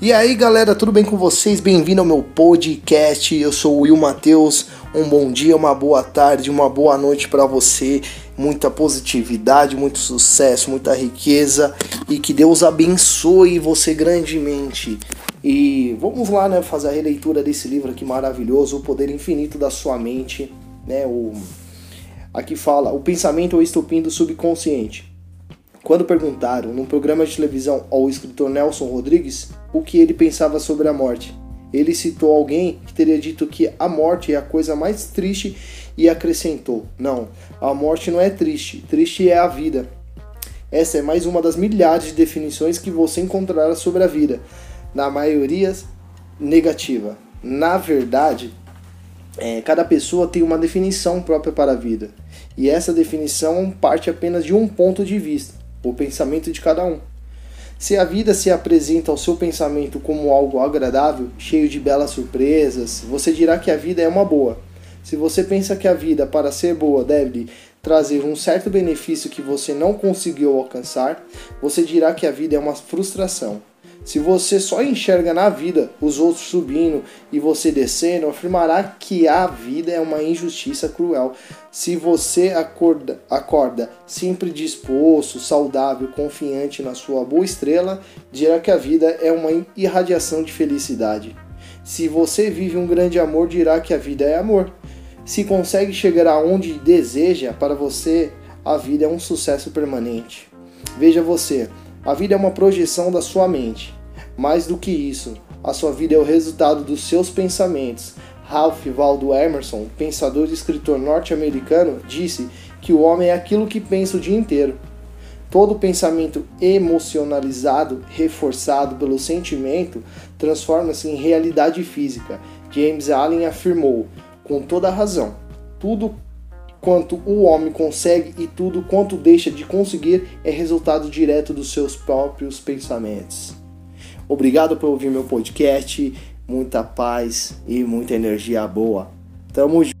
E aí galera, tudo bem com vocês? Bem-vindo ao meu podcast. Eu sou o Will Matheus. Um bom dia, uma boa tarde, uma boa noite para você. Muita positividade, muito sucesso, muita riqueza e que Deus abençoe você grandemente. E vamos lá, né, fazer a releitura desse livro aqui maravilhoso, O Poder Infinito da Sua Mente, né? O aqui fala o pensamento é o estupim do subconsciente. Quando perguntaram num programa de televisão ao escritor Nelson Rodrigues o que ele pensava sobre a morte, ele citou alguém que teria dito que a morte é a coisa mais triste e acrescentou: Não, a morte não é triste, triste é a vida. Essa é mais uma das milhares de definições que você encontrará sobre a vida, na maioria negativa. Na verdade, é, cada pessoa tem uma definição própria para a vida, e essa definição parte apenas de um ponto de vista o pensamento de cada um. Se a vida se apresenta ao seu pensamento como algo agradável, cheio de belas surpresas, você dirá que a vida é uma boa. Se você pensa que a vida, para ser boa, deve trazer um certo benefício que você não conseguiu alcançar, você dirá que a vida é uma frustração. Se você só enxerga na vida os outros subindo e você descendo, afirmará que a vida é uma injustiça cruel. Se você acorda, acorda sempre disposto, saudável, confiante na sua boa estrela, dirá que a vida é uma irradiação de felicidade. Se você vive um grande amor, dirá que a vida é amor. Se consegue chegar aonde deseja, para você a vida é um sucesso permanente. Veja você, a vida é uma projeção da sua mente. Mais do que isso, a sua vida é o resultado dos seus pensamentos. Ralph Waldo Emerson, pensador e escritor norte-americano, disse que o homem é aquilo que pensa o dia inteiro. Todo pensamento emocionalizado, reforçado pelo sentimento, transforma-se em realidade física. James Allen afirmou, com toda razão, tudo quanto o homem consegue e tudo quanto deixa de conseguir é resultado direto dos seus próprios pensamentos. Obrigado por ouvir meu podcast. Muita paz e muita energia boa. Tamo junto.